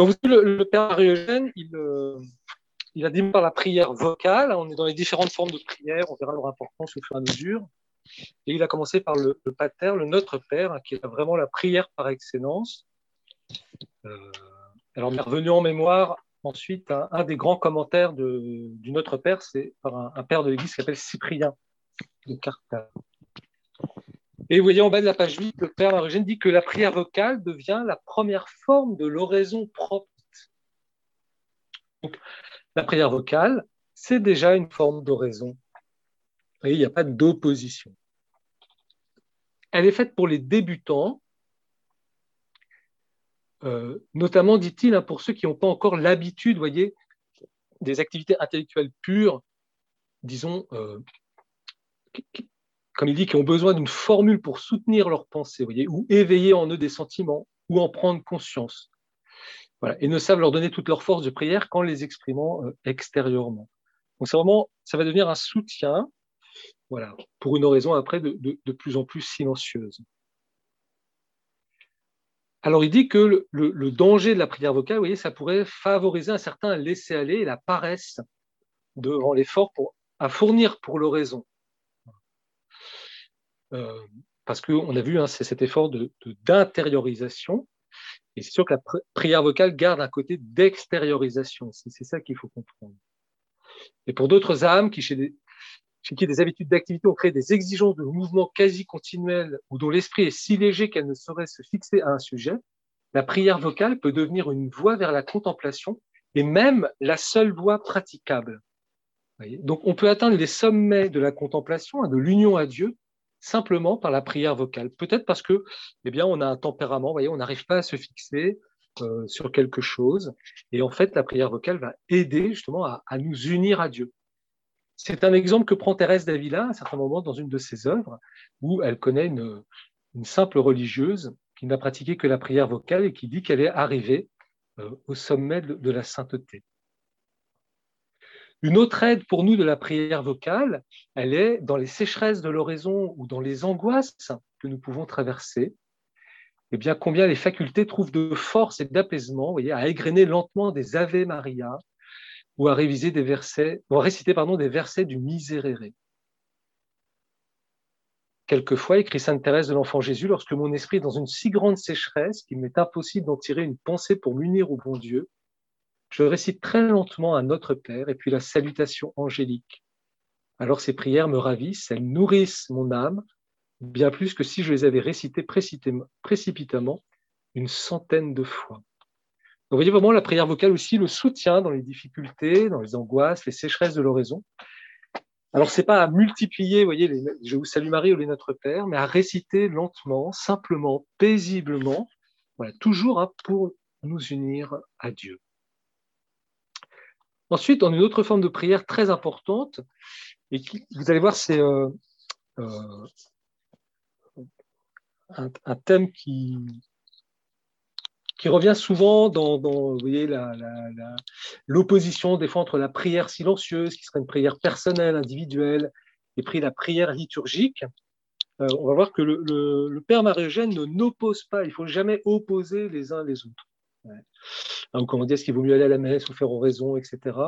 Donc, le, père Marie-Eugène, il, euh, il a dit par la prière vocale. On est dans les différentes formes de prière. On verra leur importance au fur et à mesure. Et il a commencé par le, pater, le Notre Père, qui est vraiment la prière par excellence. Euh, alors, revenu en mémoire ensuite un, des grands commentaires du Notre Père, c'est par un, père de l'Église qui s'appelle Cyprien de Carthage. Et vous voyez en bas de la page 8, le père Marugène dit que la prière vocale devient la première forme de l'oraison propre. Donc, la prière vocale, c'est déjà une forme d'oraison. il n'y a pas d'opposition. Elle est faite pour les débutants, euh, notamment, dit-il, hein, pour ceux qui n'ont pas encore l'habitude, voyez, des activités intellectuelles pures, disons, euh, comme il dit, qui ont besoin d'une formule pour soutenir leurs pensées, voyez, ou éveiller en eux des sentiments, ou en prendre conscience. Voilà, et ne savent leur donner toute leur force de prière qu'en les exprimant euh, extérieurement. Donc c'est vraiment, ça va devenir un soutien, voilà, pour une raison après de, de, plus en plus silencieuse. Alors il dit que le, danger de la prière vocale, voyez, ça pourrait favoriser un certain laisser-aller la paresse devant l'effort à fournir pour l'oraison. Euh, parce qu'on a vu, hein, c'est cet effort d'intériorisation. De, et c'est sûr que la prière vocale garde un côté d'extériorisation. C'est ça qu'il faut comprendre. Et pour d'autres âmes qui, chez, des, chez qui des habitudes d'activité ont créé des exigences de mouvement quasi continuels ou dont l'esprit est si léger qu'elle ne saurait se fixer à un sujet, la prière vocale peut devenir une voie vers la contemplation et même la seule voie praticable. Donc on peut atteindre les sommets de la contemplation, de l'union à Dieu, simplement par la prière vocale. Peut-être parce que, eh bien, on a un tempérament, voyez, on n'arrive pas à se fixer euh, sur quelque chose. Et en fait, la prière vocale va aider justement à, nous unir à Dieu. C'est un exemple que prend Thérèse d'Avila à un certain moment dans une de ses œuvres, où elle connaît une, simple religieuse qui n'a pratiqué que la prière vocale et qui dit qu'elle est arrivée euh, au sommet de la sainteté. Une autre aide pour nous de la prière vocale, elle est dans les sécheresses de l'oraison ou dans les angoisses que nous pouvons traverser. Eh bien, combien les facultés trouvent de force et d'apaisement, à égrener lentement des Ave Maria ou à réviser des versets, ou à réciter pardon, des versets du Miserere. Quelquefois, écrit Sainte Thérèse de l'Enfant Jésus, lorsque mon esprit est dans une si grande sécheresse qu'il m'est impossible d'en tirer une pensée pour m'unir au bon Dieu, je récite très lentement un Notre Père et puis la salutation angélique. Alors ces prières me ravissent, elles nourrissent mon âme, bien plus que si je les avais récitées précipitamment une centaine de fois. vous voyez vraiment la prière vocale aussi le soutien dans les difficultés, dans les angoisses, les sécheresses de l'oraison. Alors c'est pas à multiplier, vous voyez, je vous salue Marie ou les Notre Père, mais à réciter lentement, simplement, paisiblement, toujours hein, pour nous unir à Dieu. Ensuite, on a une autre forme de prière très importante, et vous allez voir, c'est euh, euh, un, thème qui, revient souvent dans, l'opposition des fois entre la prière silencieuse, qui serait une prière personnelle, individuelle, et puis la prière liturgique. Euh, on va voir que le, le Père Marie-Eugène ne n'oppose pas, il ne faut jamais opposer les uns les autres. Hein, comment dire, est-ce qu'il vaut mieux aller à la messe ou faire oraison, etc.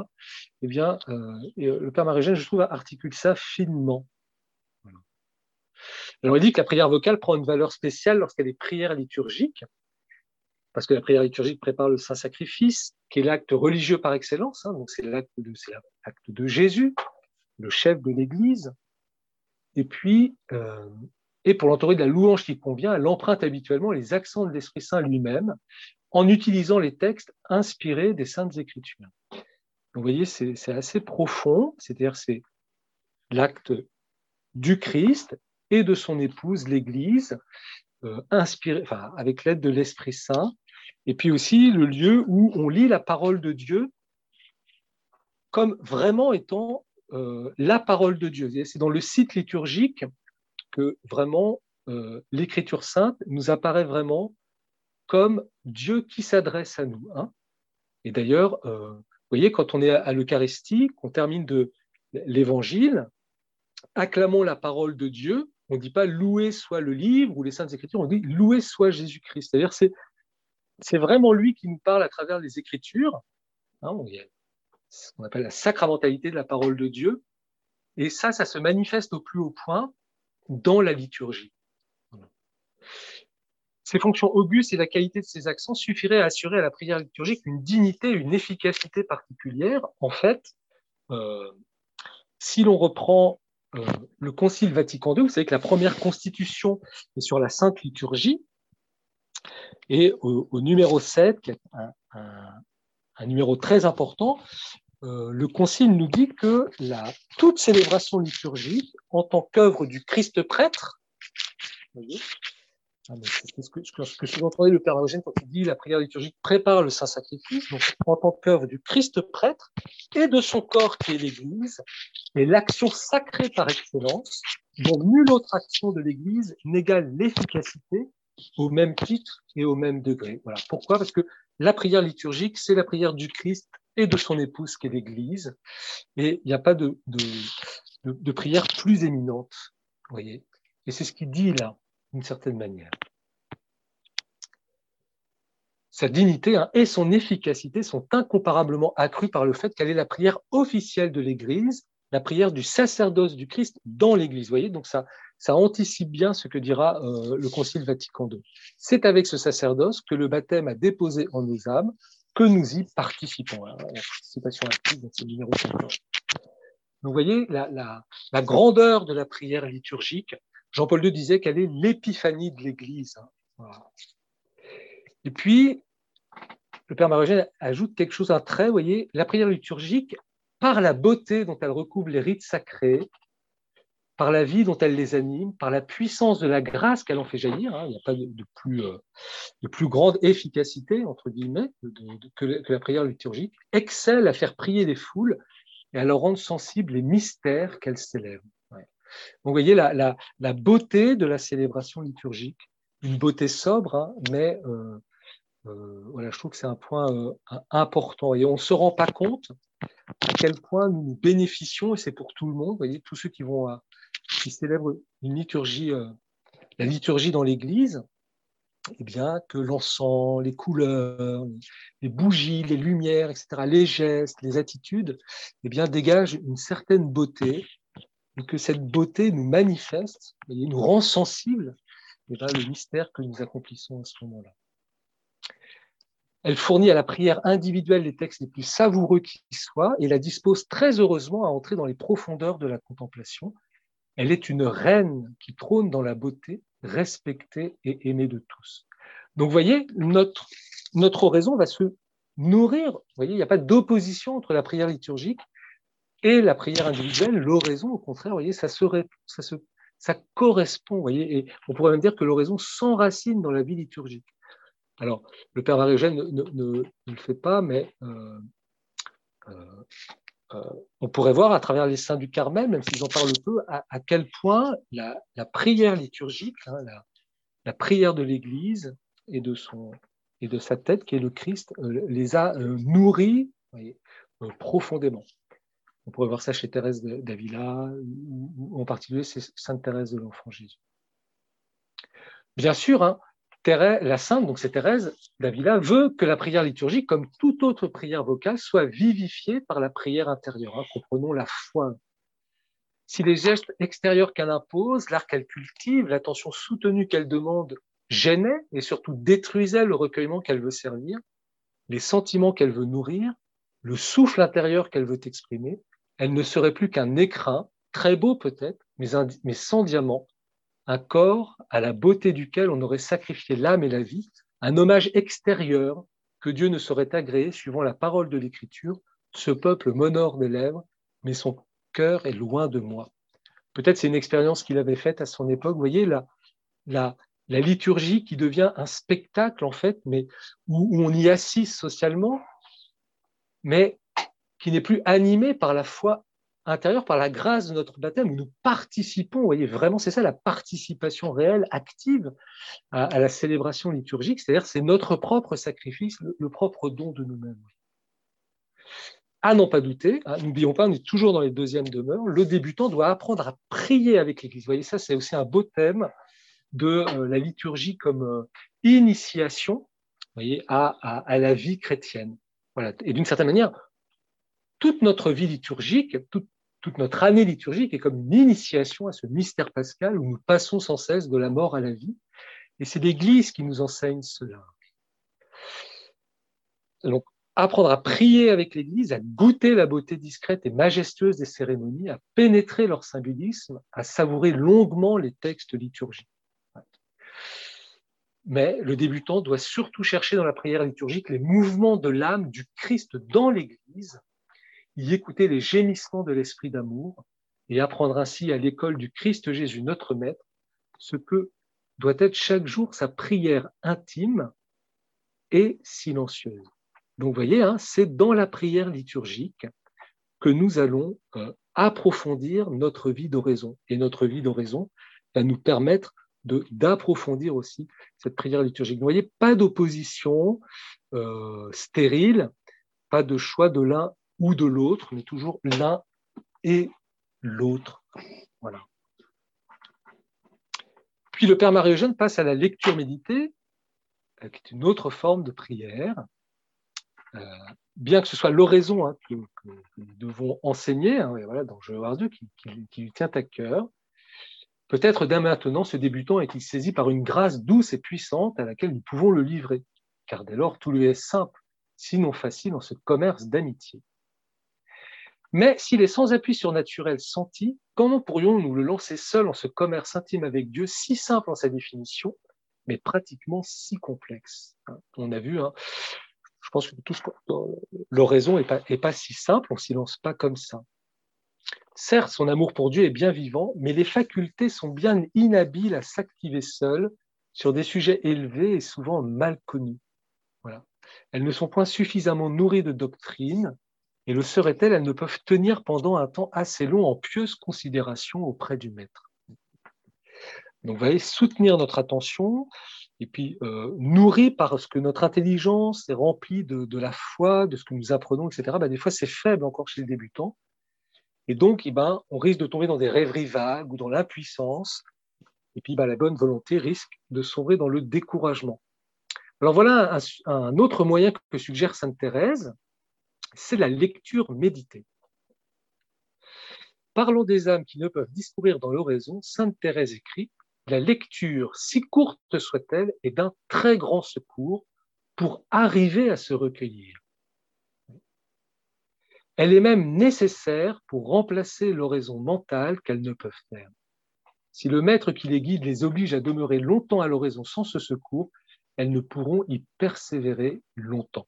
Eh bien, euh, euh, le Père Marie-Jeanne, je trouve, articule ça finement. Alors, il dit que la prière vocale prend une valeur spéciale lorsqu'elle est prière liturgique, parce que la prière liturgique prépare le Saint-Sacrifice, qui est l'acte religieux par excellence, hein, donc c'est l'acte de, de, Jésus, le chef de l'Église. Et puis, euh, et pour l'entourer de la louange qui convient, elle emprunte habituellement les accents de l'Esprit Saint lui-même, en utilisant les textes inspirés des Saintes Écritures. vous voyez, c'est assez profond, c'est-à-dire c'est l'acte du Christ et de son épouse, l'Église, euh, inspiré, avec l'aide de l'Esprit Saint, et puis aussi le lieu où on lit la parole de Dieu comme vraiment étant euh, la parole de Dieu. C'est dans le site liturgique que vraiment euh, l'Écriture sainte nous apparaît vraiment comme Dieu qui s'adresse à nous. Hein. Et d'ailleurs, euh, vous voyez, quand on est à, l'Eucharistie, qu'on termine de l'Évangile, acclamons la parole de Dieu. On ne dit pas loué soit le livre ou les Saintes Écritures, on dit loué soit Jésus-Christ. C'est-à-dire, c'est c'est vraiment lui qui nous parle à travers les Écritures. Hein, il y a ce qu'on appelle la sacramentalité de la parole de Dieu. Et ça, ça se manifeste au plus haut point dans la liturgie. Ces fonctions augustes et la qualité de ces accents suffiraient à assurer à la prière liturgique une dignité, une efficacité particulière. En fait, euh, si l'on reprend euh, le Concile Vatican II, vous savez que la première constitution est sur la Sainte Liturgie, et au, numéro 7, qui est un, numéro très important, euh, le Concile nous dit que la, toute célébration liturgique, en tant qu'œuvre du Christ prêtre, voyez, ah, ce que, ce que le Père Eugène quand il dit la prière liturgique prépare le saint sacrifice, donc en tant qu'œuvre du Christ prêtre et de son corps qui est l'Église, et l'action sacrée par excellence, dont nulle autre action de l'Église n'égale l'efficacité au même titre et au même degré. Voilà. Pourquoi? Parce que la prière liturgique, c'est la prière du Christ et de son épouse qui est l'Église, et il n'y a pas de, de, de, prière plus éminente. Voyez et c'est ce qu'il dit là d'une certaine manière. Sa dignité hein, et son efficacité sont incomparablement accrues par le fait qu'elle est la prière officielle de l'Église, la prière du sacerdoce du Christ dans l'Église. Vous voyez, donc ça, ça anticipe bien ce que dira euh, le Concile Vatican II. C'est avec ce sacerdoce que le baptême a déposé en nos âmes que nous y participons. Hein, participation active dans ce numéro 14. Donc, vous voyez la, la, la grandeur de la prière liturgique Jean-Paul II disait qu'elle est l'épiphanie de l'Église. Et puis, le Père Marogène ajoute quelque chose, un trait, vous voyez, la prière liturgique, par la beauté dont elle recouvre les rites sacrés, par la vie dont elle les anime, par la puissance de la grâce qu'elle en fait jaillir, hein, il n'y a pas de, plus, euh, de, plus, grande efficacité, entre guillemets, que, la prière liturgique, excelle à faire prier les foules et à leur rendre sensibles les mystères qu'elle célèbre vous voyez la, beauté de la célébration liturgique, une beauté sobre, hein, mais euh, euh, voilà, je trouve que c'est un point euh, important. Et on ne se rend pas compte à quel point nous bénéficions, et c'est pour tout le monde, vous voyez, tous ceux qui vont qui célèbrent une liturgie, la liturgie dans l'Église, eh bien, que l'encens, les couleurs, les bougies, les lumières, etc., les gestes, les attitudes, eh bien, dégagent une certaine beauté que cette beauté nous manifeste, et nous rend sensibles et le mystère que nous accomplissons à ce moment-là. Elle fournit à la prière individuelle les textes les plus savoureux qui soient et la dispose très heureusement à entrer dans les profondeurs de la contemplation. Elle est une reine qui trône dans la beauté, respectée et aimée de tous. Donc, vous voyez, notre, notre oraison va se nourrir. Vous voyez, il n'y a pas d'opposition entre la prière liturgique et la prière individuelle, l'oraison, au contraire, voyez, ça, ça, se, ça correspond, voyez, et on pourrait même dire que l'oraison s'enracine dans la vie liturgique. Alors, le Père marie ne, ne, ne, le fait pas, mais euh, euh, euh, on pourrait voir à travers les saints du Carmel, même s'ils en parlent peu, à, quel point la, la prière liturgique, hein, la, la, prière de l'Église et de, son, et de sa tête, qui est le Christ, les a nourris profondément. On pourrait voir ça chez Thérèse d'Avila, ou, en particulier c'est Sainte Thérèse de l'Enfant Jésus. Bien sûr, hein, la sainte, donc c'est Thérèse d'Avila, veut que la prière liturgique, comme toute autre prière vocale, soit vivifiée par la prière intérieure. Hein, comprenons la foi. Si les gestes extérieurs qu'elle impose, l'art qu'elle cultive, l'attention soutenue qu'elle demande gênaient et surtout détruisaient le recueillement qu'elle veut servir, les sentiments qu'elle veut nourrir, le souffle intérieur qu'elle veut exprimer, elle ne serait plus qu'un écrin, très beau peut-être, mais, sans diamant, un corps à la beauté duquel on aurait sacrifié l'âme et la vie, un hommage extérieur que Dieu ne saurait agréer suivant la parole de l'Écriture. Ce peuple m'honore des lèvres, mais son cœur est loin de moi. Peut-être c'est une expérience qu'il avait faite à son époque. Vous voyez, la, la, la liturgie qui devient un spectacle, en fait, mais où, où on y assiste socialement, mais qui n'est plus animé par la foi intérieure, par la grâce de notre baptême, où nous participons, vous voyez, vraiment, c'est ça la participation réelle, active à, la célébration liturgique, c'est-à-dire c'est notre propre sacrifice, le, propre don de nous-mêmes. À n'en pas douter, hein, n'oublions pas, on est toujours dans les deuxièmes demeures, le débutant doit apprendre à prier avec l'Église. Vous voyez, ça, c'est aussi un beau thème de euh, la liturgie comme euh, initiation voyez, à, la vie chrétienne. Voilà. Et d'une certaine manière, toute notre vie liturgique, toute, notre année liturgique est comme une initiation à ce mystère pascal où nous passons sans cesse de la mort à la vie. Et c'est l'Église qui nous enseigne cela. Donc, apprendre à prier avec l'Église, à goûter la beauté discrète et majestueuse des cérémonies, à pénétrer leur symbolisme, à savourer longuement les textes liturgiques. Mais le débutant doit surtout chercher dans la prière liturgique les mouvements de l'âme du Christ dans l'Église, y écouter les gémissements de l'esprit d'amour et apprendre ainsi à l'école du Christ Jésus notre Maître ce que doit être chaque jour sa prière intime et silencieuse. Donc, vous voyez, hein, c'est dans la prière liturgique que nous allons euh, approfondir notre vie d'oraison. Et notre vie d'oraison va nous permettre d'approfondir aussi cette prière liturgique. Vous voyez, pas d'opposition euh, stérile, pas de choix de l'un ou de l'autre, mais toujours l'un et l'autre. Voilà. Puis le Père Marie-Eugène passe à la lecture méditée, euh, qui est une autre forme de prière. Euh, bien que ce soit l'oraison hein, que, nous devons enseigner, hein, voilà, dans Je voir Dieu, qui, qui, lui tient à cœur, peut-être dès maintenant, ce débutant est-il saisi par une grâce douce et puissante à laquelle nous pouvons le livrer, car dès lors tout lui est simple, sinon facile en ce commerce d'amitié. Mais s'il est sans appui surnaturel senti, comment pourrions-nous le lancer seul en ce commerce intime avec Dieu, si simple en sa définition, mais pratiquement si complexe hein? On a vu, hein, je pense que l'oraison n'est pas, est pas si simple, on ne s'y lance pas comme ça. Certes, son amour pour Dieu est bien vivant, mais les facultés sont bien inhabiles à s'activer seules sur des sujets élevés et souvent mal connus. Voilà. Elles ne sont point suffisamment nourries de doctrine, et le seraient-elles, elles ne peuvent tenir pendant un temps assez long en pieuse considération auprès du Maître. Donc, vous voyez, soutenir notre attention, et puis euh, nourri par ce que notre intelligence est remplie de, la foi, de ce que nous apprenons, etc., ben, des fois c'est faible encore chez les débutants. Et donc, eh ben, on risque de tomber dans des rêveries vagues ou dans l'impuissance. Et puis, ben, la bonne volonté risque de sombrer dans le découragement. Alors voilà un, autre moyen que suggère Sainte Thérèse, c'est la lecture méditée. Parlons des âmes qui ne peuvent discourir dans l'oraison, Sainte Thérèse écrit la lecture, si courte soit-elle, est d'un très grand secours pour arriver à se recueillir. Elle est même nécessaire pour remplacer l'oraison mentale qu'elles ne peuvent faire. Si le maître qui les guide les oblige à demeurer longtemps à l'oraison sans ce secours, elles ne pourront y persévérer longtemps.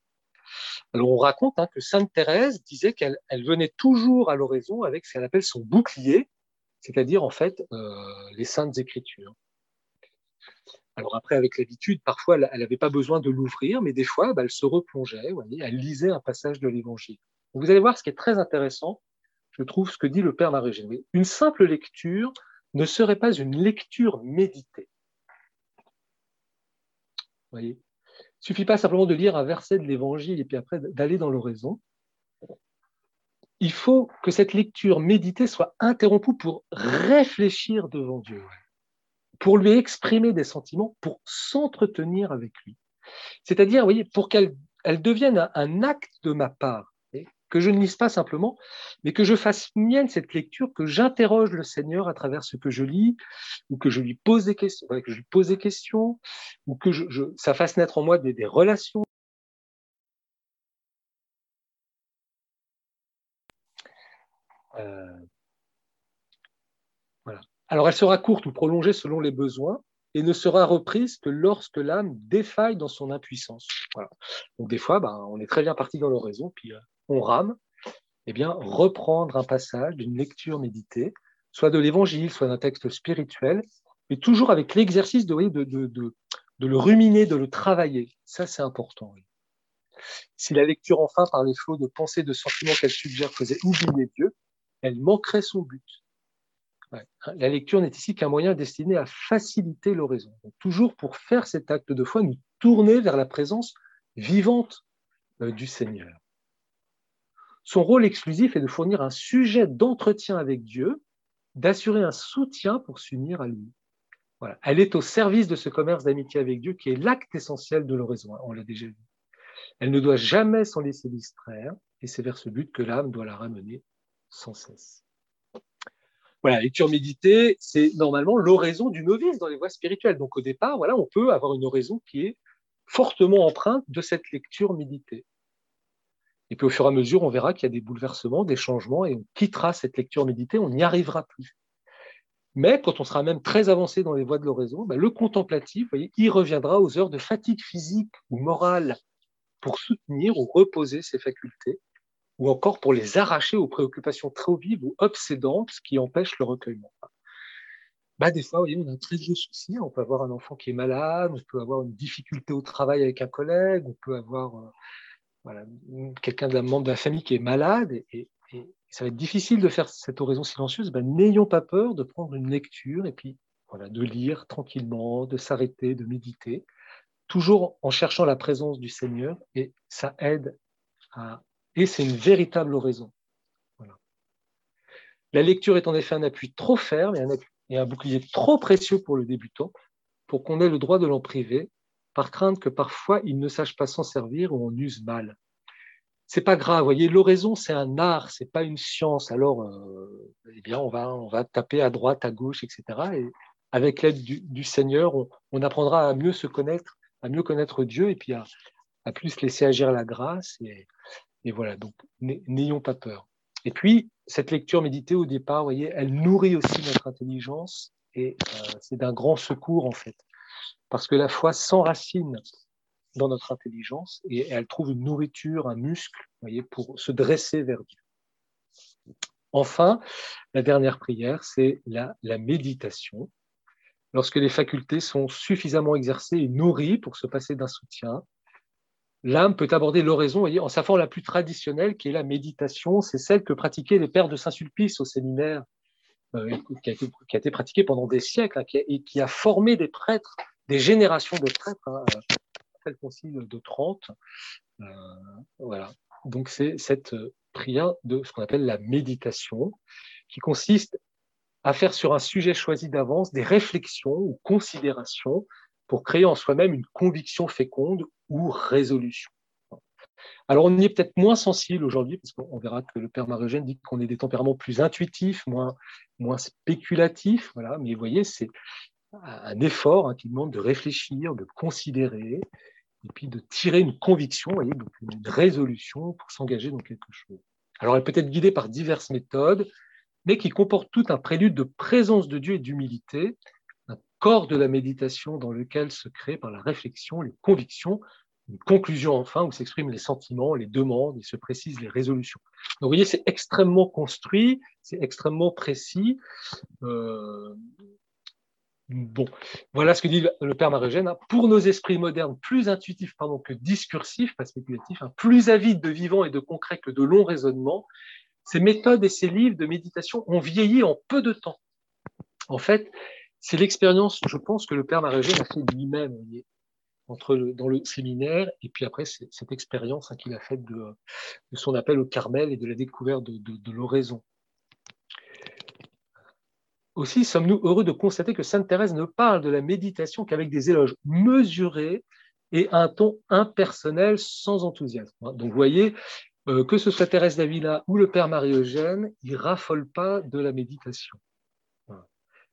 Alors on raconte hein, que Sainte Thérèse disait qu'elle venait toujours à l'oraison avec ce qu'elle appelle son bouclier, c'est-à-dire en fait euh, les saintes écritures. Alors après, avec l'habitude, parfois, elle n'avait pas besoin de l'ouvrir, mais des fois, bah, elle se replongeait, elle lisait un passage de l'Évangile. Vous allez voir ce qui est très intéressant, je trouve, ce que dit le Père Marie Une simple lecture ne serait pas une lecture méditée. Voyez? Il suffit pas simplement de lire un verset de l'Évangile et puis après d'aller dans l'oraison il faut que cette lecture méditée soit interrompue pour réfléchir devant Dieu, pour lui exprimer des sentiments, pour s'entretenir avec lui. C'est-à-dire, voyez, pour qu'elle devienne un, acte de ma part, que je ne lise pas simplement, mais que je fasse mienne cette lecture, que j'interroge le Seigneur à travers ce que je lis, ou que je lui pose des questions, que je lui pose des questions, ou que ça fasse naître en moi des relations Euh, voilà. Alors elle sera courte ou prolongée selon les besoins et ne sera reprise que lorsque l'âme défaille dans son impuissance. Donc des fois, ben, on est très bien parti dans l'oraison, puis euh, on rame. Eh reprendre un passage d'une lecture méditée, soit de l'évangile, soit d'un texte spirituel, mais toujours avec l'exercice de, le ruminer, de le travailler. Ça, c'est important. Si la lecture, enfin, par les flots de pensées, de sentiments qu'elle suggère, faisait oublier Dieu, elle manquerait son but. La lecture n'est ici qu'un moyen destiné à faciliter l'oraison. Toujours pour faire cet acte de foi, nous tourner vers la présence vivante euh, du Seigneur. Son rôle exclusif est de fournir un sujet d'entretien avec Dieu, d'assurer un soutien pour s'unir à lui. Elle est au service de ce commerce d'amitié avec Dieu qui est l'acte essentiel de l'oraison, hein, on l'a déjà vu. Elle ne doit jamais s'en laisser distraire, et c'est vers ce but que l'âme doit la ramener sans cesse. Voilà, lecture méditée, c'est normalement l'oraison du novice dans les voies spirituelles. Donc au départ, on peut avoir une oraison qui est fortement empreinte de cette lecture méditée. Et puis au fur et à mesure, on verra qu'il y a des bouleversements, des changements, et on quittera cette lecture méditée, on n'y arrivera plus. Mais quand on sera même très avancé dans les voies de l'oraison, ben, le contemplatif, voyez, il reviendra aux heures de fatigue physique ou morale pour soutenir ou reposer ses facultés, ou encore pour les arracher aux préoccupations trop vives ou obsédantes qui empêchent le recueillement. Bah, des fois, on a un très vieux souci. On peut avoir un enfant qui est malade, on peut avoir une difficulté au travail avec un collègue, on peut avoir euh, voilà, quelqu'un la membre de la famille qui est malade, et, ça va être difficile de faire cette oraison silencieuse. Ben, N'ayons pas peur de prendre une lecture et puis voilà, de lire tranquillement, de s'arrêter, de méditer, toujours en cherchant la présence du Seigneur, et ça aide à et c'est une véritable oraison. La lecture est en effet un appui trop ferme et un, bouclier trop précieux pour le débutant, pour qu'on ait le droit de l'en priver, par crainte que parfois il ne sache pas s'en servir ou en use mal. C'est pas grave, voyez, l'oraison c'est un art, c'est pas une science. Alors, euh, eh bien, on va, on va taper à droite, à gauche, etc. Et avec l'aide du, Seigneur, on, apprendra à mieux se connaître, à mieux connaître Dieu, et puis à, plus laisser agir la grâce et, voilà, donc n'ayons pas peur. Et puis, cette lecture méditée au départ, voyez, elle nourrit aussi notre intelligence et euh, c'est d'un grand secours en fait. Parce que la foi s'enracine dans notre intelligence et elle trouve une nourriture, un muscle, voyez, pour se dresser vers Dieu. Enfin, la dernière prière, c'est la, la méditation. Lorsque les facultés sont suffisamment exercées et nourries pour se passer d'un soutien, l'âme peut aborder l'oraison en sa forme la plus traditionnelle, qui est la méditation. C'est celle que pratiquaient les pères de Saint-Sulpice au séminaire, euh, qui, a été, pratiquée pendant des siècles hein, et qui a formé des prêtres, des générations de prêtres, hein, après le concile de Trente. Euh, voilà. Donc c'est cette prière de ce qu'on appelle la méditation, qui consiste à faire sur un sujet choisi d'avance des réflexions ou considérations pour créer en soi-même une conviction féconde ou résolution. Alors, on y est peut-être moins sensible aujourd'hui, parce qu'on verra que le père marie dit qu'on est des tempéraments plus intuitifs, moins, moins spéculatifs. Voilà. Mais vous voyez, c'est un effort hein, qui demande de réfléchir, de considérer, et puis de tirer une conviction, voyez, donc une résolution pour s'engager dans quelque chose. Alors, elle peut être guidée par diverses méthodes, mais qui comportent tout un prélude de présence de Dieu et d'humilité, corps de la méditation dans lequel se crée par la réflexion les convictions, une conclusion enfin où s'expriment les sentiments, les demandes et se précisent les résolutions. Donc vous voyez, c'est extrêmement construit, c'est extrêmement précis. Euh, bon, voilà ce que dit le père Marogène. Hein. Pour nos esprits modernes, plus intuitifs pardon, que discursifs, pas spéculatifs, hein, plus avides de vivant et de concret que de longs raisonnements, ces méthodes et ces livres de méditation ont vieilli en peu de temps. En fait, c'est l'expérience, je pense, que le père Maragène a fait lui-même entre dans le séminaire et puis après cette expérience hein, qu'il a faite de, son appel au Carmel et de la découverte de, l'oraison. Aussi, sommes-nous heureux de constater que Sainte Thérèse ne parle de la méditation qu'avec des éloges mesurés et un ton impersonnel sans enthousiasme. Donc, vous voyez, euh, que ce soit Thérèse d'Avila ou le Père Marie-Eugène, ils ne raffolent pas de la méditation.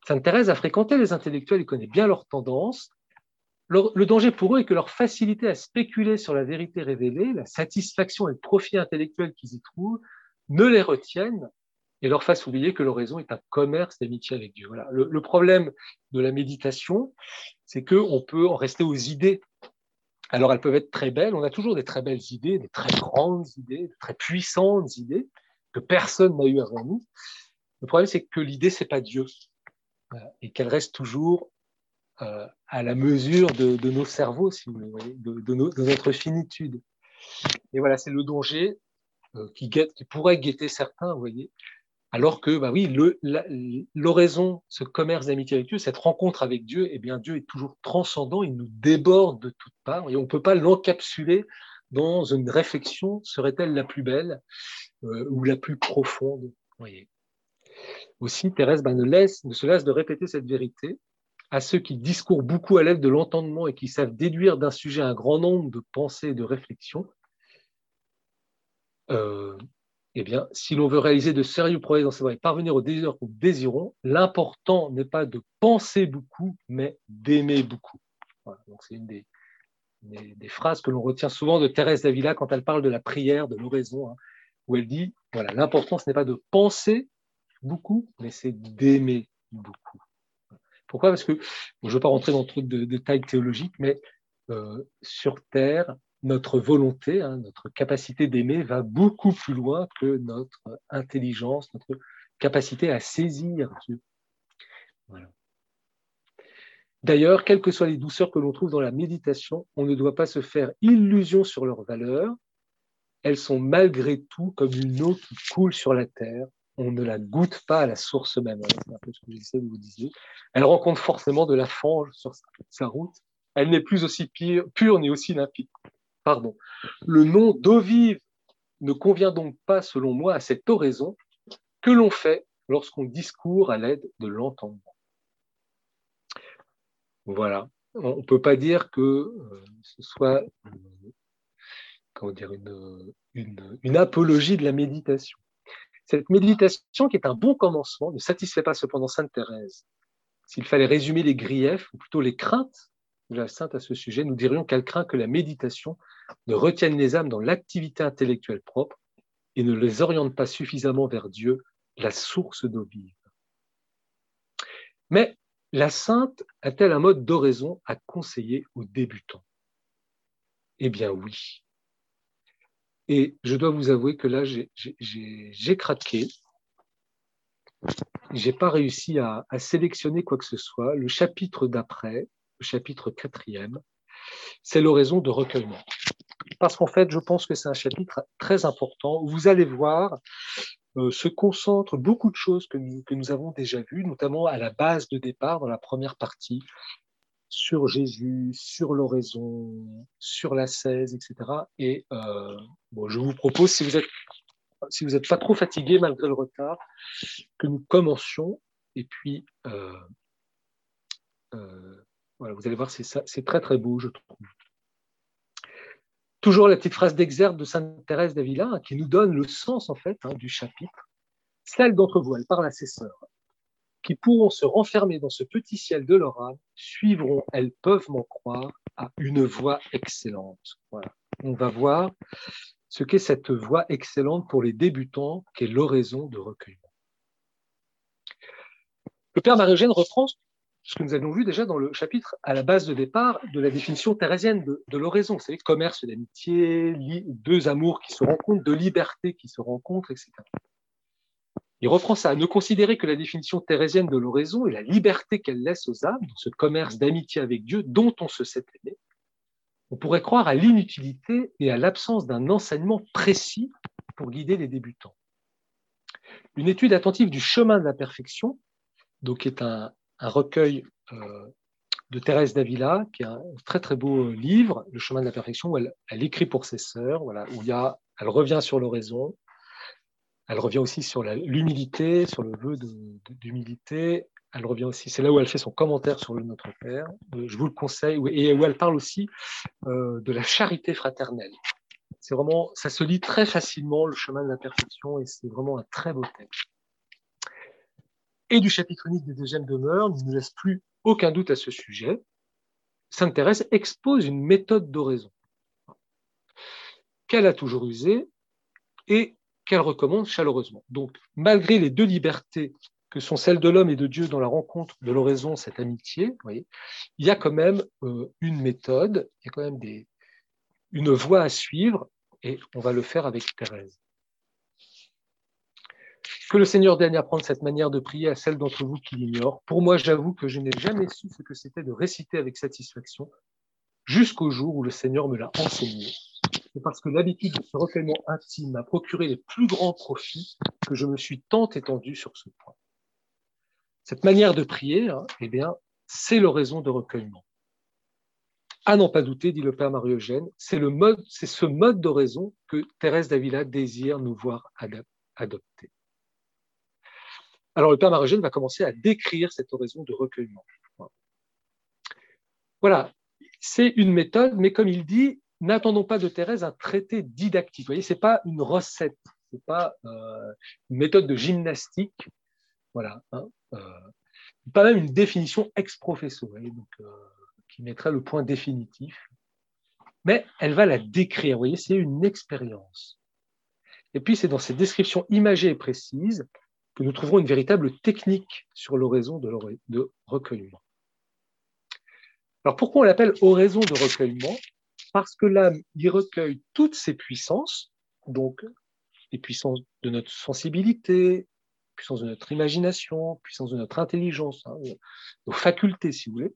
Sainte Thérèse a fréquenté les intellectuels et connaît bien leurs tendances. Le, danger pour eux est que leur facilité à spéculer sur la vérité révélée, la satisfaction et le profit intellectuel qu'ils y trouvent, ne les retiennent et leur fassent oublier que l'oraison est un commerce d'amitié avec Dieu. Voilà. Le, problème de la méditation, c'est qu'on peut en rester aux idées. Alors elles peuvent être très belles, on a toujours des très belles idées, des très grandes idées, de très puissantes idées que personne n'a eu avant nous. Le problème, c'est que l'idée, c'est pas Dieu et qu'elle reste toujours euh, à la mesure de, nos cerveaux, si vous voulez, de, notre finitude. Et voilà, c'est le danger euh, qui pourrait guetter certains, vous voyez, alors que, bah oui, l'oraison, ce commerce d'amitié avec Dieu, cette rencontre avec Dieu, eh bien, Dieu est toujours transcendant, il nous déborde de toutes parts, et on ne peut pas l'encapsuler dans une réflexion, serait-elle la plus belle euh, ou la plus profonde, voyez. Aussi, Thérèse ne, laisse, ne se lasse de répéter cette vérité à ceux qui discourent beaucoup à l'aide de l'entendement et qui savent déduire d'un sujet un grand nombre de pensées et de réflexions, euh, eh bien, si l'on veut réaliser de sérieux progrès dans sa voie et parvenir au désir que nous désirons, l'important n'est pas de penser beaucoup, mais d'aimer beaucoup. c'est une des, phrases que l'on retient souvent de Thérèse d'Avila quand elle parle de la prière, de l'oraison, hein, où elle dit voilà, l'important, ce n'est pas de penser beaucoup, mais c'est d'aimer beaucoup. Pourquoi? Parce que, je ne veux pas rentrer dans trop de détails théologiques, mais euh, sur Terre, notre volonté, hein, notre capacité d'aimer va beaucoup plus loin que notre intelligence, notre capacité à saisir Dieu. D'ailleurs, quelles que soient les douceurs que l'on trouve dans la méditation, on ne doit pas se faire illusion sur leurs valeurs. Elles sont malgré tout comme une eau qui coule sur la terre. On ne la goûte pas à la source même. C'est un peu ce que j'essaie de vous dire. Elle rencontre forcément de la fange sur sa route. Elle n'est plus aussi pure ni aussi limpide. Pardon. Le nom d'eau vive ne convient donc pas, selon moi, à cette oraison que l'on fait lorsqu'on discourt à l'aide de l'entendement. Voilà. On ne peut pas dire que euh, ce soit comment dire, une, une, apologie de la méditation. Cette méditation, qui est un bon commencement, ne satisfait pas cependant Sainte Thérèse. S'il fallait résumer les griefs, ou plutôt les craintes de la Sainte à ce sujet, nous dirions qu'elle craint que la méditation ne retienne les âmes dans l'activité intellectuelle propre et ne les oriente pas suffisamment vers Dieu, la source d'eau vive. Mais la Sainte a-t-elle un mode d'oraison à conseiller aux débutants? Eh bien oui. Et je dois vous avouer que là, j'ai craqué. J'ai pas réussi à, sélectionner quoi que ce soit. Le chapitre d'après, chapitre quatrième, c'est l'oraison de recueillement. Parce qu'en fait, je pense que c'est un chapitre très important vous allez voir euh, se concentre beaucoup de choses que nous, que nous avons déjà vues, notamment à la base de départ dans la première partie, sur Jésus, sur l'oraison, sur la 16, etc. Et euh, bon, je vous propose, si vous êtes si vous n'êtes pas trop fatigué malgré le retard, que nous commencions. Et puis, euh, vous allez voir, c'est très très beau, je trouve. Toujours la petite phrase d'exergue de Sainte Thérèse d'Avila hein, qui nous donne le sens en fait hein, du chapitre. Celles d'entre vous, elle parle à ses sœurs, qui pourront se renfermer dans ce petit ciel de leur âme, suivront, elles peuvent m'en croire, à une voie excellente. On va voir ce qu'est cette voie excellente pour les débutants, qu'est l'oraison de recueillement. Le Père Marie-Eugène reprend ce que nous avons vu déjà dans le chapitre à la base de départ de la définition thérésienne de, l'oraison. Vous savez, commerce d'amitié, deux amours qui se rencontrent, de liberté qui se rencontrent, etc. Il reprend ça, ne considérer que la définition thérésienne de l'oraison et la liberté qu'elle laisse aux âmes dans ce commerce d'amitié avec Dieu dont on se sait aimé. On pourrait croire à l'inutilité et à l'absence d'un enseignement précis pour guider les débutants. Une étude attentive du chemin de la perfection, donc est un, un recueil euh, de Thérèse d'Avila, qui est un très très beau livre, Le chemin de la perfection, où elle, écrit pour ses sœurs, voilà, où il y a, elle revient sur l'oraison, elle revient aussi sur l'humilité, sur le vœu d'humilité, elle revient aussi, c'est là où elle fait son commentaire sur le Notre Père, euh, je vous le conseille, et où elle parle aussi euh, de la charité fraternelle. C'est vraiment, ça se lit très facilement, le chemin de la perfection, et c'est vraiment un très beau texte et du chapitre unique des deuxièmes demeures ne nous laisse plus aucun doute à ce sujet. Sainte Thérèse expose une méthode d'oraison qu'elle a toujours usée et qu'elle recommande chaleureusement. Donc, malgré les deux libertés que sont celles de l'homme et de Dieu dans la rencontre de l'oraison, cette amitié, il y a quand même euh, une méthode, il y a quand même une voie à suivre, et on va le faire avec Thérèse. Que le Seigneur daigne apprendre cette manière de prier à celles d'entre vous qui l'ignorent. Pour moi, j'avoue que je n'ai jamais su ce que c'était de réciter avec satisfaction jusqu'au jour où le Seigneur me l'a enseigné. C'est parce que l'habitude de ce recueillement intime m'a procuré les plus grands profits que je me suis tant étendu sur ce point. Cette manière de prier, hein, eh bien, c'est l'oraison de recueillement. À n'en pas douter, dit le Père Marie-Eugène, c'est le mode, c'est ce que Thérèse d'Avila désire nous voir adopter. Alors le père Marogène va commencer à décrire cette oraison de recueillement. voilà, c'est une méthode, mais comme il dit, n'attendons pas de Thérèse un traité didactique. Vous voyez, ce n'est pas une recette, ce n'est pas euh, une méthode de gymnastique, voilà, hein, euh, pas même une définition ex professo, donc, euh, qui mettrait le point définitif, mais elle va la décrire, vous voyez, c'est une expérience. Et puis, c'est dans ces descriptions imagées et précises que nous trouverons une véritable technique sur l'oraison de, recueillement. Alors, pourquoi on l'appelle oraison de recueillement? Parce que l'âme y recueille toutes ses puissances, donc les puissances de notre sensibilité, puissance de notre imagination, puissance de notre intelligence, hein, nos facultés, si vous voulez,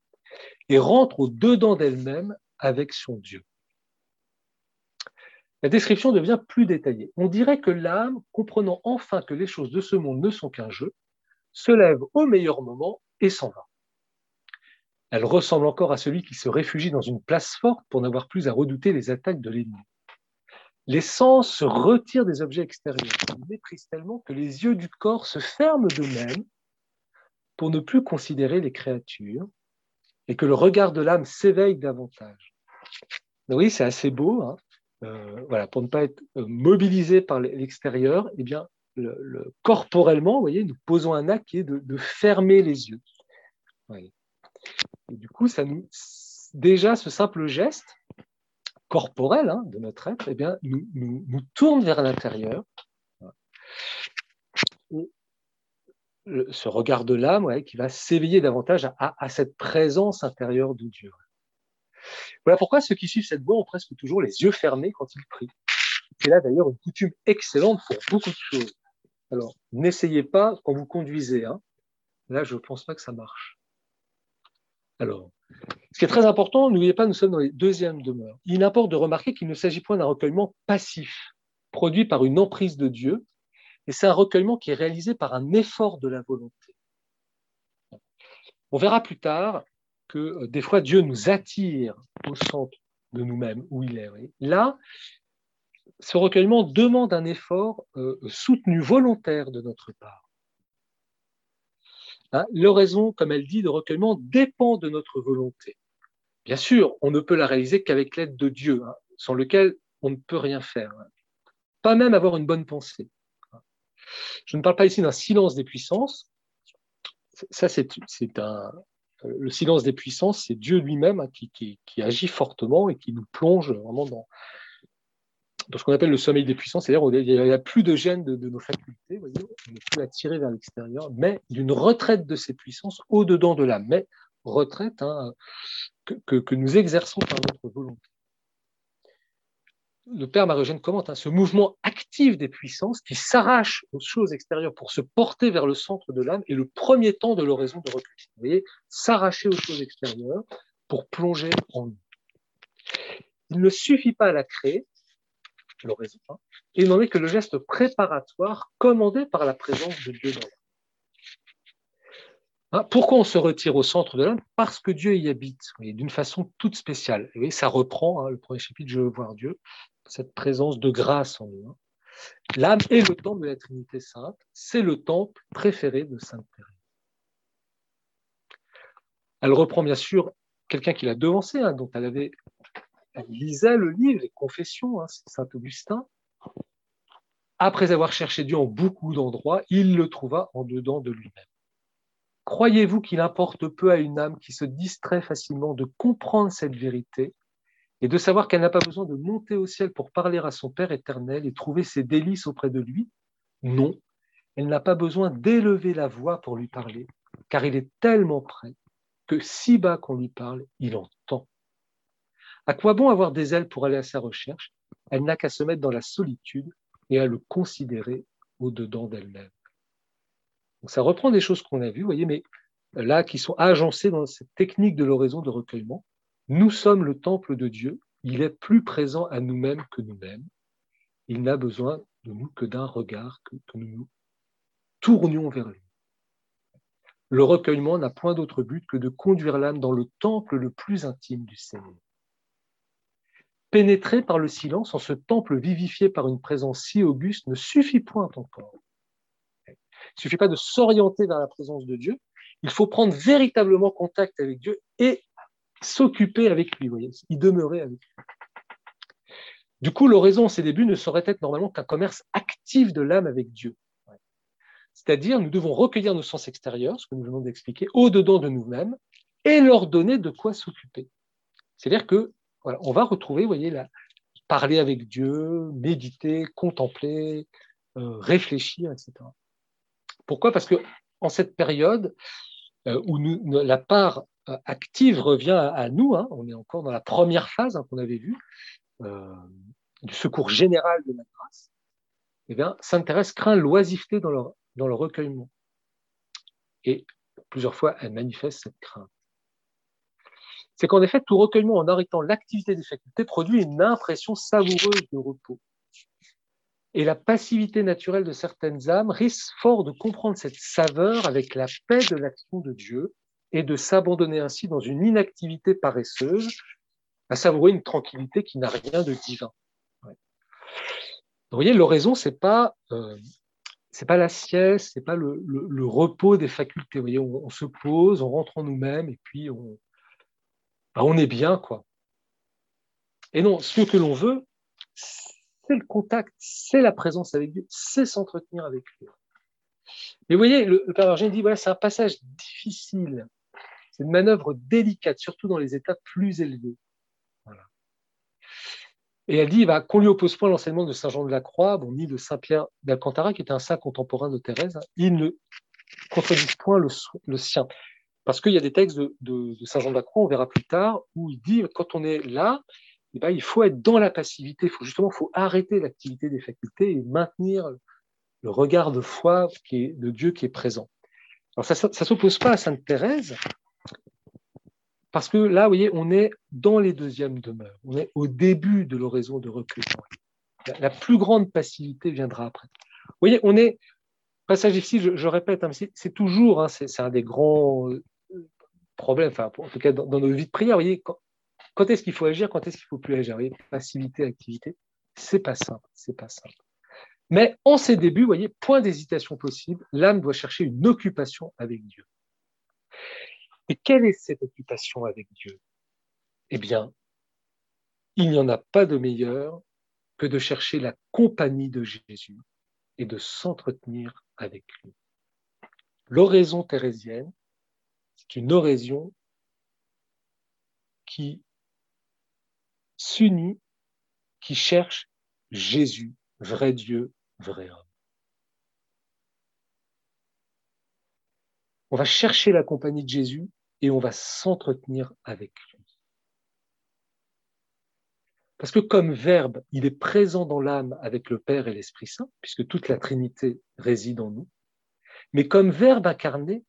et rentre au-dedans d'elle-même avec son Dieu la description devient plus détaillée. On dirait que l'âme, comprenant enfin que les choses de ce monde ne sont qu'un jeu, se lève au meilleur moment et s'en va. Elle ressemble encore à celui qui se réfugie dans une place forte pour n'avoir plus à redouter les attaques de l'ennemi. Les sens se retirent des objets extérieurs. Ils méprisent tellement que les yeux du corps se ferment d'eux-mêmes pour ne plus considérer les créatures et que le regard de l'âme s'éveille davantage. Oui, c'est assez beau. Hein voilà, pour ne pas être euh, mobilisé par l'extérieur, eh bien, le, corporellement, vous voyez, nous posons un acte qui est de, fermer les yeux. du coup, ça nous, déjà, ce simple geste corporel hein, de notre être, eh bien, nous, nous, tourne vers l'intérieur. ce regard de l'âme qui va s'éveiller davantage à, cette présence intérieure de Dieu. Voilà pourquoi ceux qui suivent cette voie ont presque toujours les yeux fermés quand ils prient. C'est là d'ailleurs une coutume excellente pour beaucoup de choses. Alors, n'essayez pas quand vous conduisez. Hein. Là, je ne pense pas que ça marche. Alors, ce qui est très important, n'oubliez pas, nous sommes dans les deuxièmes demeures. Il importe de remarquer qu'il ne s'agit point d'un recueillement passif, produit par une emprise de Dieu, et c'est un recueillement qui est réalisé par un effort de la volonté. On verra plus tard que euh, des fois Dieu nous attire au centre de nous-mêmes, où il est. Là, ce recueillement demande un effort euh, soutenu, volontaire de notre part. Hein, L'oraison, comme elle dit, de recueillement dépend de notre volonté. Bien sûr, on ne peut la réaliser qu'avec l'aide de Dieu, hein, sans lequel on ne peut rien faire. Hein. Pas même avoir une bonne pensée. Je ne parle pas ici d'un silence des puissances. Ça, c'est un, le silence des puissances, c'est Dieu lui-même hein, qui, agit fortement et qui nous plonge vraiment dans, ce qu'on appelle le sommeil des puissances, c'est-à-dire il n'y a plus de gêne de, nos facultés, on n'est plus attiré vers l'extérieur, mais d'une retraite de ces puissances au-dedans de l'âme, mais retraite hein, que, nous exerçons par notre volonté le père Marogène commente hein, ce mouvement actif des puissances qui s'arrache aux choses extérieures pour se porter vers le centre de l'âme et le premier temps de l'oraison de recul. Vous voyez, s'arracher aux choses extérieures pour plonger en nous. Il ne suffit pas à la créer, l'oraison, hein, il n'en est que le geste préparatoire commandé par la présence de Dieu dans l'âme. Hein, pourquoi on se retire au centre de l'âme? Parce que Dieu y habite, d'une façon toute spéciale. Et ça reprend le premier chapitre, Je veux voir Dieu cette présence de grâce en nous. Hein. L'âme est le temple de la Trinité Sainte, c'est le temple préféré de Sainte Thérèse. Elle reprend bien sûr quelqu'un qui l'a devancé, hein, dont elle avait, lisait le livre, les Confessions, hein, Saint Augustin. Après avoir cherché Dieu en beaucoup d'endroits, il le trouva en dedans de lui-même. Croyez-vous qu'il importe peu à une âme qui se distrait facilement de comprendre cette vérité et de savoir qu'elle n'a pas besoin de monter au ciel pour parler à son Père éternel et trouver ses délices auprès de lui Non, elle n'a pas besoin d'élever la voix pour lui parler, car il est tellement près que si bas qu'on lui parle, il entend. À quoi bon avoir des ailes pour aller à sa recherche? Elle n'a qu'à se mettre dans la solitude et à le considérer au-dedans d'elle-même. Donc ça reprend des choses qu'on a vues, voyez, mais là, qui sont agencées dans cette technique de l'oraison de recueillement. Nous sommes le temple de Dieu. Il est plus présent à nous-mêmes que nous-mêmes. Il n'a besoin de nous que d'un regard, que, nous nous tournions vers lui. Le recueillement n'a point d'autre but que de conduire l'âme dans le temple le plus intime du Seigneur. Pénétrer par le silence en ce temple vivifié par une présence si auguste ne suffit point encore. Il ne suffit pas de s'orienter vers la présence de Dieu, il faut prendre véritablement contact avec Dieu et s'occuper avec lui, voyez, y demeurer avec lui. Du coup, l'oraison en ses débuts ne saurait être normalement qu'un commerce actif de l'âme avec Dieu. C'est-à-dire, nous devons recueillir nos sens extérieurs, ce que nous venons d'expliquer, au-dedans de nous-mêmes, et leur donner de quoi s'occuper. C'est-à-dire que voilà, on va retrouver, voyez, la, parler avec Dieu, méditer, contempler, euh, réfléchir, etc. Pourquoi? Parce que en cette période euh, où la part active revient à, nous, hein, on est encore dans la première phase hein, qu'on avait vue, du secours général de la grâce, eh bien, Sainte Thérèse craint l'oisiveté dans le, dans le recueillement. Et plusieurs fois, elle manifeste cette crainte c'est qu'en effet, tout recueillement en arrêtant l'activité des facultés produit une impression savoureuse de repos. Et la passivité naturelle de certaines âmes risque fort de comprendre cette saveur avec la paix de l'action de Dieu et de s'abandonner ainsi dans une inactivité paresseuse, à savourer une tranquillité qui n'a rien de divin. Vous voyez, l'oraison, c'est pas euh, pas la sieste, c'est pas le, repos des facultés. Vous voyez, on, se pose, on rentre en nous-mêmes et puis on, bah, on est bien, quoi. Et non, ce que l'on veut, c'est le contact, c'est la présence avec Dieu, c'est s'entretenir avec lui. Mais vous voyez, le, Père Virgin dit, voilà, c'est un passage difficile, c'est une manœuvre délicate, surtout dans les états plus élevés. Et elle dit bah, qu'on lui oppose point l'enseignement de Saint Jean de la Croix, ni de Saint Pierre d'Alcantara, qui était un saint contemporain de Thérèse, il ne contredit point le sien. Parce qu'il y a des textes de, Saint Jean de la Croix, on verra plus tard, où il dit quand on est là, eh ben, il faut être dans la passivité. Il faut justement faut arrêter l'activité des facultés et maintenir le regard de foi de Dieu qui est présent. Alors ça ne s'oppose pas à Sainte Thérèse, parce que là, vous voyez, on est dans les deuxièmes demeures. On est au début de l'oraison de recueillement. La, plus grande passivité viendra après. Vous voyez, on est passage ici, je, répète, hein, c'est toujours, hein, c'est un des grands problème, enfin, en tout cas dans, nos vies de prière, vous voyez, quand, est-ce qu'il faut agir, quand est-ce qu'il faut plus agir, vous voyez, passivité, activité, c'est pas c'est pas simple. Mais en ces débuts, vous voyez, point d'hésitation possible, l'âme doit chercher une occupation avec Dieu. Et quelle est cette occupation avec Dieu? Eh bien, il n'y en a pas de meilleur que de chercher la compagnie de Jésus et de s'entretenir avec lui. L'oraison thérésienne, c'est une oraison qui s'unit, qui cherche Jésus, vrai Dieu, vrai homme. On va chercher la compagnie de Jésus et on va s'entretenir avec lui. Parce que comme verbe, il est présent dans l'âme avec le Père et l'Esprit Saint, puisque toute la Trinité réside en nous. Mais comme verbe incarné,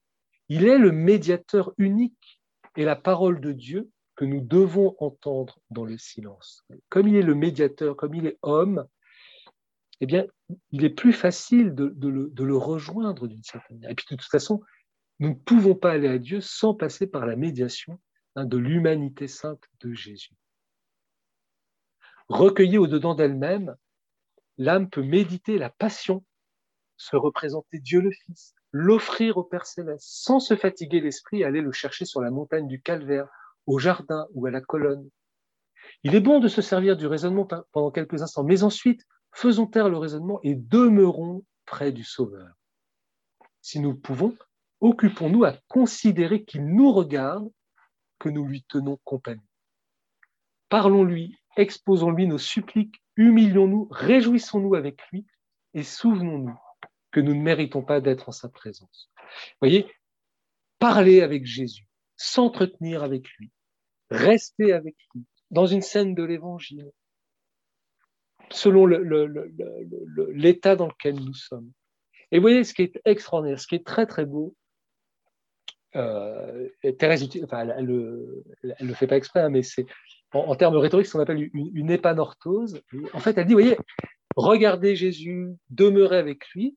il est le médiateur unique et la parole de Dieu que nous devons entendre dans le silence. Comme il est le médiateur, comme il est homme, eh bien, il est plus facile de, le, rejoindre d'une certaine manière. Et puis, de toute façon, nous ne pouvons pas aller à Dieu sans passer par la médiation hein, de l'humanité sainte de Jésus. Recueillie au-dedans d'elle-même, l'âme peut méditer la passion, se représenter Dieu le Fils, l'offrir au Père céleste, sans se fatiguer l'esprit, aller le chercher sur la montagne du calvaire, au jardin ou à la colonne. Il est bon de se servir du raisonnement pendant quelques instants, mais ensuite, faisons taire le raisonnement et demeurons près du Sauveur. Si nous pouvons, occupons-nous à considérer qu'il nous regarde, que nous lui tenons compagnie. Parlons-lui, exposons-lui nos suppliques, humilions-nous, réjouissons-nous avec lui et souvenons-nous que nous ne méritons pas d'être en sa présence. Vous voyez, parler avec Jésus, s'entretenir avec lui, rester avec lui, dans une scène de l'Évangile, selon l'état dans lequel nous sommes. Et vous voyez, ce qui est extraordinaire, ce qui est très très beau, euh, Thérèse, enfin, elle ne le, fait pas exprès, hein, mais c'est en, termes rhétoriques ce qu'on appelle une, épanorthose. En fait, elle dit, regardez Jésus, demeurez avec lui,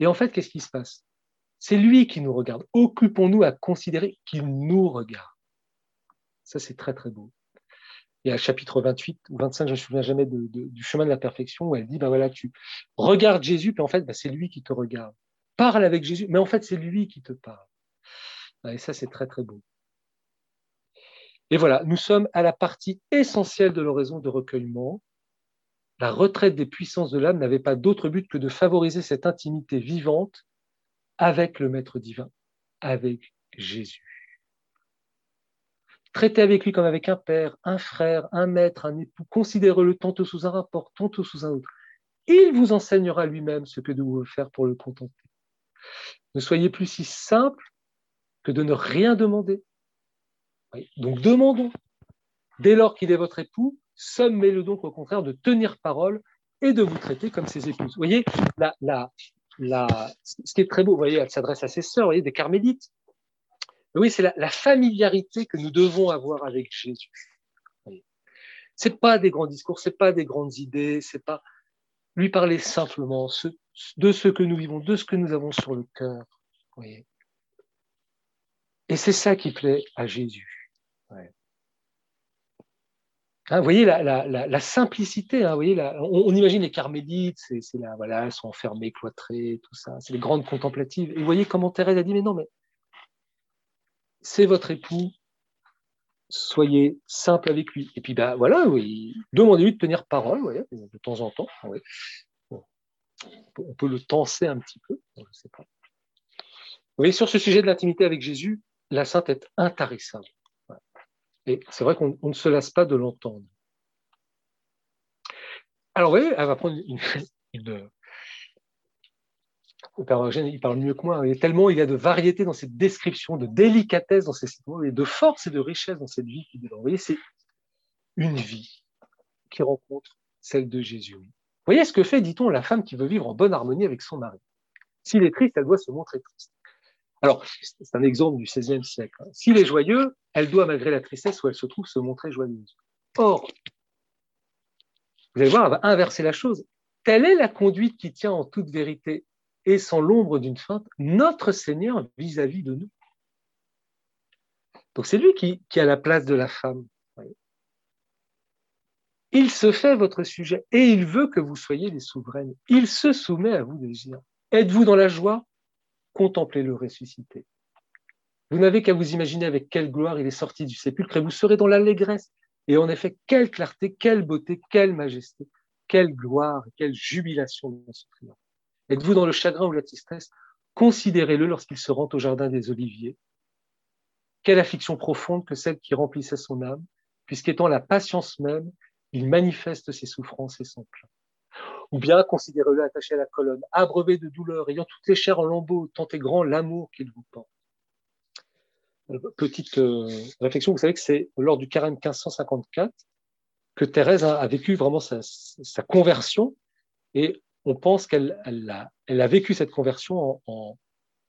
et en fait, qu'est-ce qui se passe? C'est lui qui nous regarde. Occupons-nous à considérer qu'il nous regarde. Ça, c'est très, très beau. Et à chapitre 28 ou 25, je ne me souviens jamais du chemin de la perfection, où elle dit, ben voilà, tu regardes Jésus, puis en fait, ben, c'est lui qui te regarde. Parle avec Jésus, mais en fait, c'est lui qui te parle. Et ça, c'est très, très beau. Et voilà, nous sommes à la partie essentielle de l'oraison de recueillement. La retraite des puissances de l'âme n'avait pas d'autre but que de favoriser cette intimité vivante avec le Maître divin, avec Jésus. Traitez avec lui comme avec un père, un frère, un maître, un époux. Considérez-le tantôt sous un rapport, tantôt sous un autre. Il vous enseignera lui-même ce que vous devez faire pour le contenter. Ne soyez plus si simple que de ne rien demander. Donc demandons. Dès lors qu'il est votre époux, sommez-le donc au contraire de tenir parole et de vous traiter comme ses épouses. Vous voyez, la, la, la, ce qui est très beau, vous voyez, elle s'adresse à ses sœurs, vous des carmélites. Oui, c'est la, familiarité que nous devons avoir avec Jésus. C'est pas des grands discours, c'est pas des grandes idées, c'est pas lui parler simplement de ce que nous vivons, de ce que nous avons sur le cœur. Et c'est ça qui plaît à Jésus. Hein, vous voyez la, simplicité, hein, vous voyez, on, imagine les carmélites, c'est, là, voilà, elles sont enfermées, cloîtrées, tout ça, c'est les grandes contemplatives. Et vous voyez comment Thérèse a dit, mais non, mais c'est votre époux, soyez simple avec lui. Et puis, ben voilà, demandez-lui de tenir parole, de temps en temps. On peut le tenser un petit peu, je sais pas. Vous voyez, sur ce sujet de l'intimité avec Jésus, la sainte est intarissable. Et c'est vrai qu'on ne se lasse pas de l'entendre. Alors, vous voyez, elle va prendre une, Père Eugène, il parle mieux que moi. A tellement il y a de variété dans cette description, de délicatesse dans ces mots, et de force et de richesse dans cette vie Vous voyez, c'est une vie qui rencontre celle de Jésus. Vous voyez ce que fait, dit-on, la femme qui veut vivre en bonne harmonie avec son mari. S'il est triste, elle doit se montrer triste. Alors, c'est un exemple du XVIe siècle. S'il est joyeux, elle doit, malgré la tristesse où elle se trouve, se montrer joyeuse. Or, vous allez voir, elle va inverser la chose. Telle est la conduite qui tient en toute vérité et sans l'ombre d'une feinte notre Seigneur vis-à-vis de nous. Donc c'est lui qui, qui a la place de la femme. Il se fait votre sujet et il veut que vous soyez les souveraines. Il se soumet à vous désirs. Êtes-vous dans la joie? Contemplez-le ressuscité. Vous n'avez qu'à vous imaginer avec quelle gloire il est sorti du sépulcre et vous serez dans l'allégresse. Et en effet, quelle clarté, quelle beauté, quelle majesté, quelle gloire, quelle jubilation dans ce triomphe. Êtes-vous dans le chagrin ou la tristesse? Considérez-le lorsqu'il se rend au jardin des Oliviers. Quelle affliction profonde que celle qui remplissait son âme, puisqu'étant la patience même, il manifeste ses souffrances et son plein. Ou bien considérez-le attaché à la colonne, abreuvé de douleur, ayant toutes les chairs en lambeaux, tant est grand l'amour qu'il vous porte. Euh, petite euh, réflexion, vous savez que c'est lors du carême 1554 que Thérèse a, vécu vraiment sa, conversion et on pense qu'elle a, vécu cette conversion en,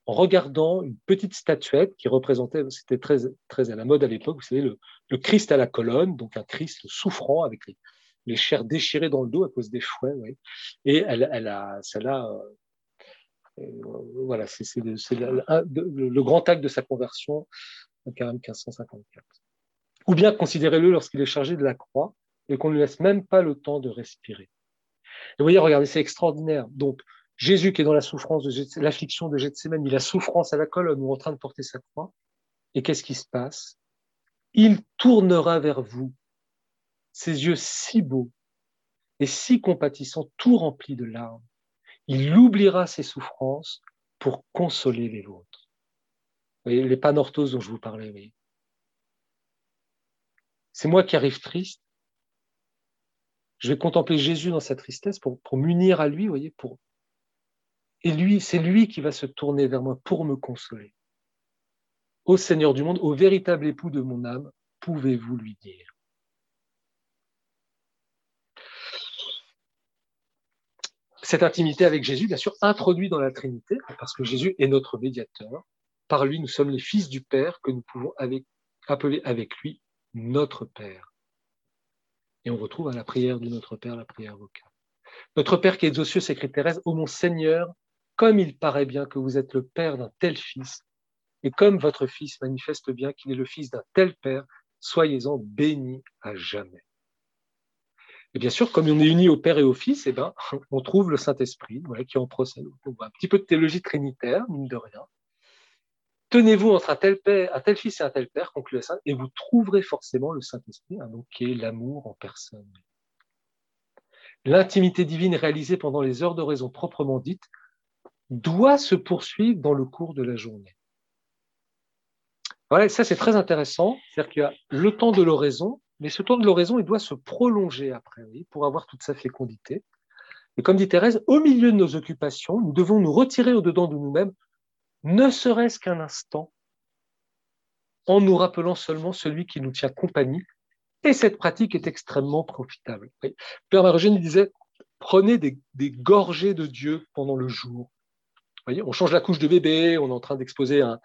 regardant une petite statuette qui représentait, c'était très, très à la mode à l'époque, vous savez, le, Christ à la colonne, donc un Christ souffrant avec les, chairs déchirées dans le dos à cause des fouets. Et elle, a, celle-là, euh, voilà, c'est le, grand acte de sa conversion, même 1554. Ou bien considérez-le lorsqu'il est chargé de la croix et qu'on ne lui laisse même pas le temps de respirer. Et vous voyez, regardez, c'est extraordinaire. Donc, Jésus qui est dans la souffrance de l'affliction de Gethsemane, il a souffrance à la colonne ou en train de porter sa croix. Et qu'est-ce qui se passe? Il tournera vers vous ses yeux si beaux et si compatissants, tout remplis de larmes. Il oubliera ses souffrances pour consoler les vôtres. Vous voyez, les panorthos dont je vous parlais. C'est moi qui arrive triste, je vais contempler Jésus dans sa tristesse pour, m'unir à lui, voyez, pour... Et lui, c'est lui qui va se tourner vers moi pour me consoler. Ô Seigneur du monde, au véritable époux de mon âme, pouvez-vous lui dire? Cette intimité avec Jésus, bien sûr, introduit dans la Trinité, parce que Jésus est notre médiateur. Par lui, nous sommes les fils du Père que nous pouvons appeler avec lui notre Père. Et on retrouve à la prière de notre Père, la prière vocale. Notre Père qui est aux cieux, s'écrit Thérèse, ô mon Seigneur, comme il paraît bien que vous êtes le Père d'un tel Fils, et comme votre Fils manifeste bien qu'il est le Fils d'un tel Père, soyez-en bénis à jamais. Et bien sûr, comme on est unis au Père et au Fils, eh ben, on trouve le Saint-Esprit voilà, qui en procède. Un petit peu de théologie trinitaire, mine de rien. Tenez-vous entre un tel, père, un tel fils et un tel père, conclut la Sainte, et vous trouverez forcément le Saint-Esprit, hein, donc qui est l'amour en personne. L'intimité divine réalisée pendant les heures d'oraison proprement dites doit se poursuivre dans le cours de la journée. Voilà, ça c'est très intéressant, c'est-à-dire qu'il y a le temps de l'oraison, mais ce temps de l'oraison, il doit se prolonger après, oui, pour avoir toute sa fécondité. Et comme dit Thérèse, au milieu de nos occupations, nous devons nous retirer au-dedans de nous-mêmes ne serait-ce qu'un instant, en nous rappelant seulement celui qui nous tient compagnie. Et cette pratique est extrêmement profitable. Père Marogène disait, prenez des, gorgées de Dieu pendant le jour. On change la couche de bébé, on est en train d'exposer un,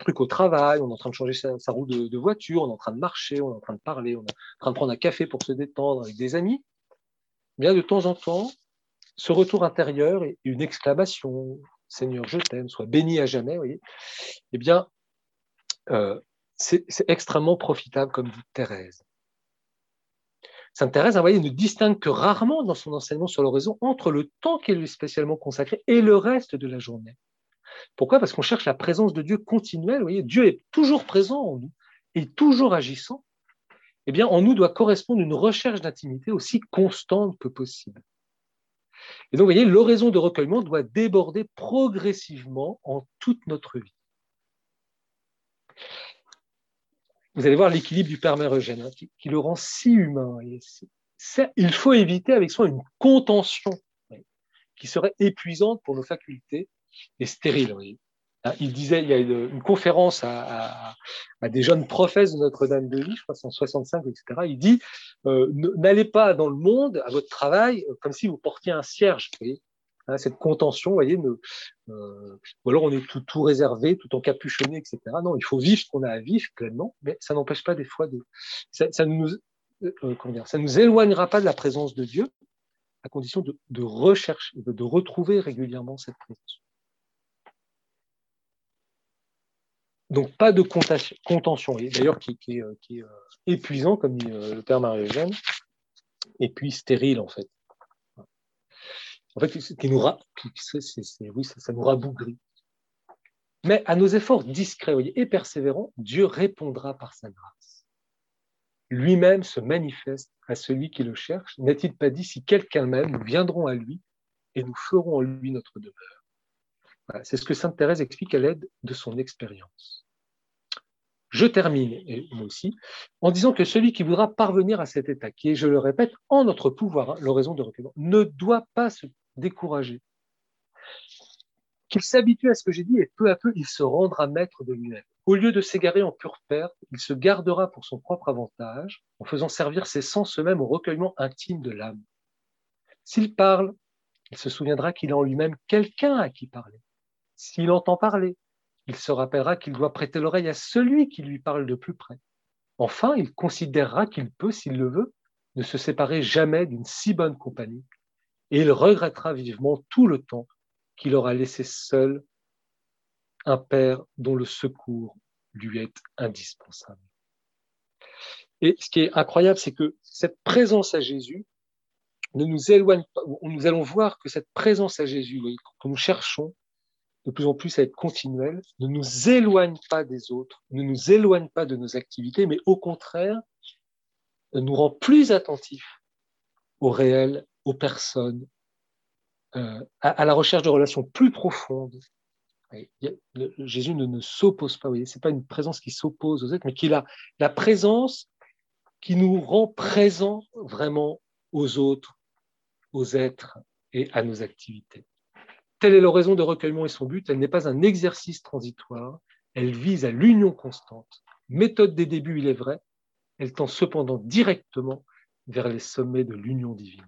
truc au travail, on est en train de changer sa, roue de, voiture, on est en train de marcher, on est en train de parler, on est en train de prendre un café pour se détendre avec des amis. Bien de temps en temps, ce retour intérieur et une exclamation, Seigneur, je t'aime, sois béni à jamais, voyez, eh bien, euh, c'est extrêmement profitable, comme dit Thérèse. Sainte Thérèse, vous voyez, ne distingue que rarement dans son enseignement sur l'oraison entre le temps qui est spécialement consacré et le reste de la journée. Pourquoi? Parce qu'on cherche la présence de Dieu continuelle. Vous voyez, Dieu est toujours présent en nous et toujours agissant. Eh bien, en nous doit correspondre une recherche d'intimité aussi constante que possible. Et donc, vous voyez, l'oraison de recueillement doit déborder progressivement en toute notre vie. Vous allez voir l'équilibre du Père Mère Eugène, hein, qui, le rend si humain. il faut éviter avec soi une contention qui serait épuisante pour nos facultés et stérile. Hein, il disait, il y a une, conférence à, des jeunes professes de Notre-Dame de Lille, je crois, 165, etc. Il dit euh, N'allez pas dans le monde, à votre travail, euh, comme si vous portiez un cierge. Hein, cette contention, voyez, euh, ou alors on est tout, réservé, tout encapuchonné, etc. Non, il faut vivre ce qu'on a à vivre pleinement, mais ça n'empêche pas des fois de. Ça, comment dire, ça nous éloignera pas de la présence de Dieu, à condition de, rechercher, de, retrouver régulièrement cette présence. Donc, pas de contention, d'ailleurs qui, est, euh, euh, épuisant, comme dit euh, le père Marie-Eugène, et puis stérile, en fait. En fait, qui nous oui, ça, nous rabougrit. Mais à nos efforts discrets et persévérants, Dieu répondra par sa grâce. Lui-même se manifeste à celui qui le cherche. N'a-t-il pas dit, si quelqu'un m'aime, nous viendrons à lui et nous ferons en lui notre demeure? c'est ce que Sainte Thérèse explique à l'aide de son expérience. Je termine, et moi aussi, en disant que celui qui voudra parvenir à cet état, qui est, je le répète, en notre pouvoir, hein, l'oraison de recueillement, ne doit pas se décourager. Qu'il s'habitue à ce que j'ai dit et peu à peu, il se rendra maître de lui-même. Au lieu de s'égarer en pure perte, il se gardera pour son propre avantage en faisant servir ses sens eux-mêmes au recueillement intime de l'âme. S'il parle, il se souviendra qu'il a en lui-même quelqu'un à qui parler. S'il entend parler, il se rappellera qu'il doit prêter l'oreille à celui qui lui parle de plus près. Enfin, il considérera qu'il peut, s'il le veut, ne se séparer jamais d'une si bonne compagnie, et il regrettera vivement tout le temps qu'il aura laissé seul un père dont le secours lui est indispensable. Et ce qui est incroyable, c'est que cette présence à Jésus ne nous éloigne pas. Nous allons voir que cette présence à Jésus, que nous cherchons, de plus en plus à être continuel, ne nous éloigne pas des autres, ne nous éloigne pas de nos activités, mais au contraire, nous rend plus attentifs au réel, aux personnes, euh, à, la recherche de relations plus profondes. Jésus ne, s'oppose pas, ce n'est pas une présence qui s'oppose aux êtres, mais qui a la présence qui nous rend présents vraiment aux autres, aux êtres et à nos activités. Telle est l'oraison de recueillement et son but. Elle n'est pas un exercice transitoire. Elle vise à l'union constante. Méthode des débuts, il est vrai. Elle tend cependant directement vers les sommets de l'union divine.